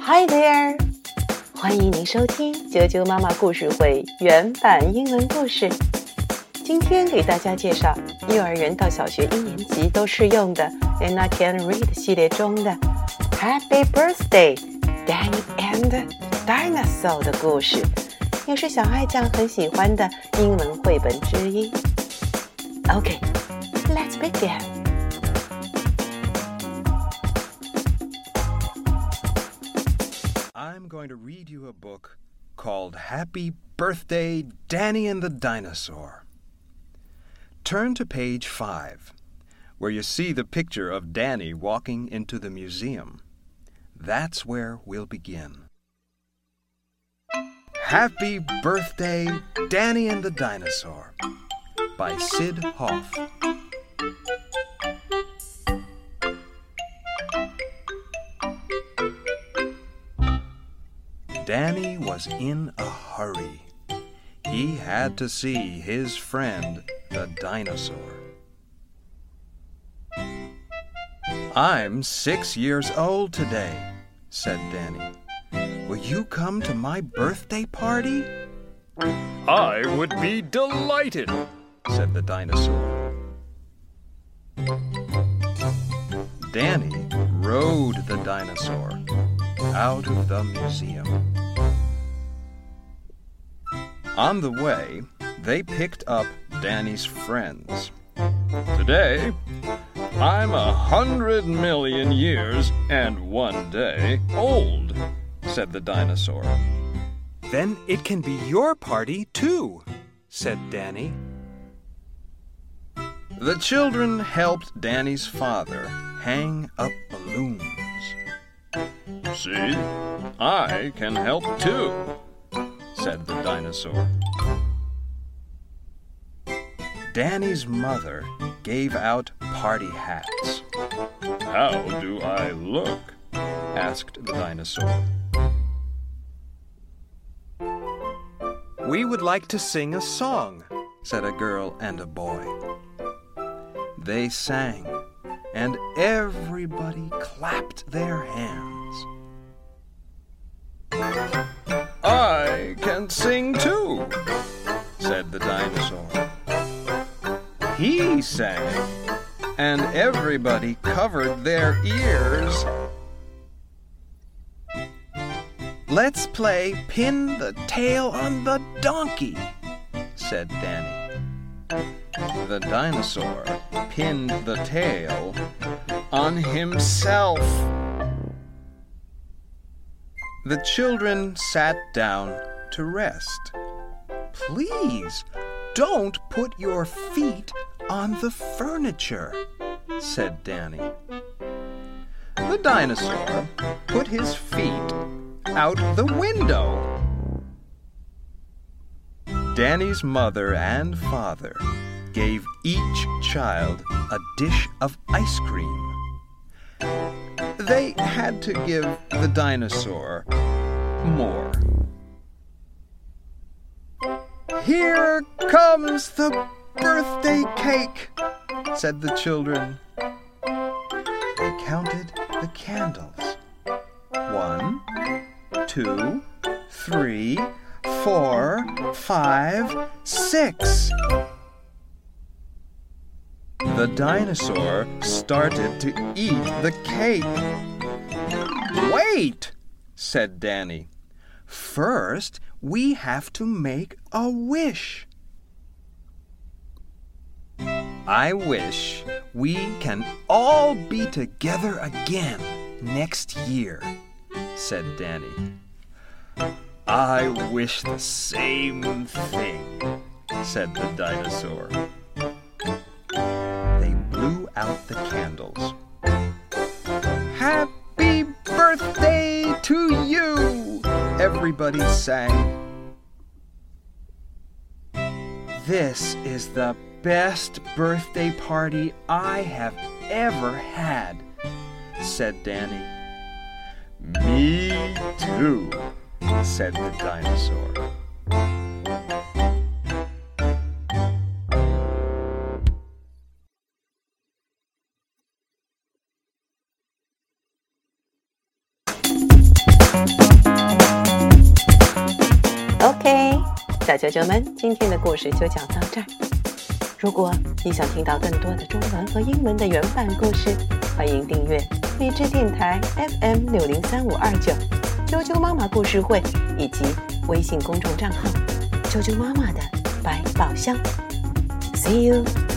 Hi there！欢迎您收听啾啾妈妈故事会原版英文故事。今天给大家介绍幼儿园到小学一年级都适用的 And I Can Read 系列中的 Happy Birthday Danny and Dinosaur 的故事，也是小爱酱很喜欢的英文绘本之一。OK，let's、begin. I'm going to read you a book called Happy Birthday, Danny and the Dinosaur. Turn to page 5, where you see the picture of Danny walking into the museum. That's where we'll begin. Happy Birthday, Danny and the Dinosaur by Syd Hoff. Danny was in a hurry. He had to see his friend, the dinosaur. I'm six years old today, said Danny. Will you come to my birthday party? I would be delighted, said the dinosaur. Danny rode the dinosaur out of the museum. On the way, they picked up Danny's friends. Today, I'm a hundred million years and one day old, said the dinosaur. Then it can be your party, too, said Danny. The children helped Danny's father hang up balloons. See, I can help too, said the dinosaur. Danny's mother gave out party hats. How do I look? asked the dinosaur. We would like to sing a song, said a girl and a boy. They sang, and everybody clapped their hands. Can sing too, said the dinosaur. He sang, and everybody covered their ears. Let's play Pin the Tail on the Donkey, said Danny. The dinosaur pinned the tail on himself. The children sat down to rest. Please don't put your feet on the furniture, said Danny. The dinosaur put his feet out the window. Danny's mother and father gave each child a dish of ice cream. They had to give the dinosaur more. Here comes the birthday cake, said the children. They counted the candles. One, two, three, four, five, six. The dinosaur started to eat the cake. Wait, said Danny. First, we have to make a wish. I wish we can all be together again next year, said Danny. I wish the same thing, said the dinosaur. They blew out the candles. Everybody sang. This is the best birthday party I have ever had, said Danny. Me too, said the dinosaur. 小啾啾们，今天的故事就讲到这儿。如果你想听到更多的中文和英文的原版故事，欢迎订阅荔枝电台 FM 六零三五二九啾啾妈妈故事会以及微信公众账号啾啾妈妈的百宝箱。See you。